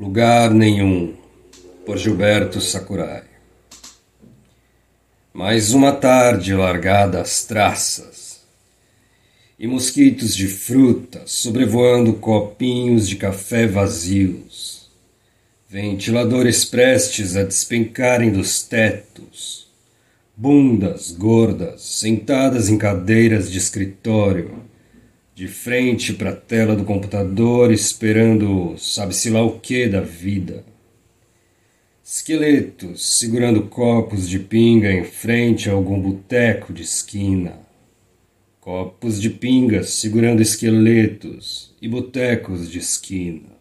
Lugar Nenhum, por Gilberto Sakurai. Mais uma tarde largada às traças, e mosquitos de fruta sobrevoando copinhos de café vazios, ventiladores prestes a despencarem dos tetos, bundas gordas sentadas em cadeiras de escritório de frente para a tela do computador, esperando sabe-se lá o que da vida. Esqueletos segurando copos de pinga em frente a algum boteco de esquina. Copos de pinga segurando esqueletos e botecos de esquina.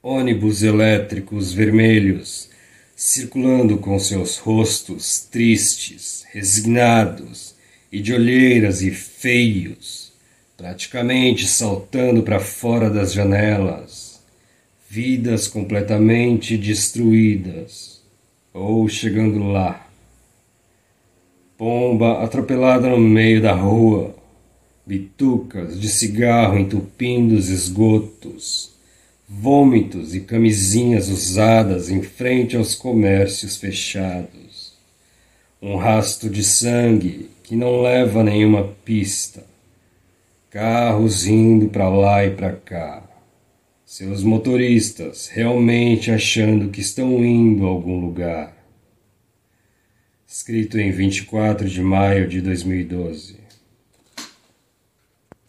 Ônibus elétricos vermelhos circulando com seus rostos tristes, resignados e de olheiras e feios, praticamente saltando para fora das janelas, vidas completamente destruídas, ou chegando lá. Pomba atropelada no meio da rua, bitucas de cigarro entupindo os esgotos, vômitos e camisinhas usadas em frente aos comércios fechados, um rasto de sangue que não leva nenhuma pista. Carros indo para lá e para cá. Seus motoristas realmente achando que estão indo a algum lugar. Escrito em 24 de maio de 2012.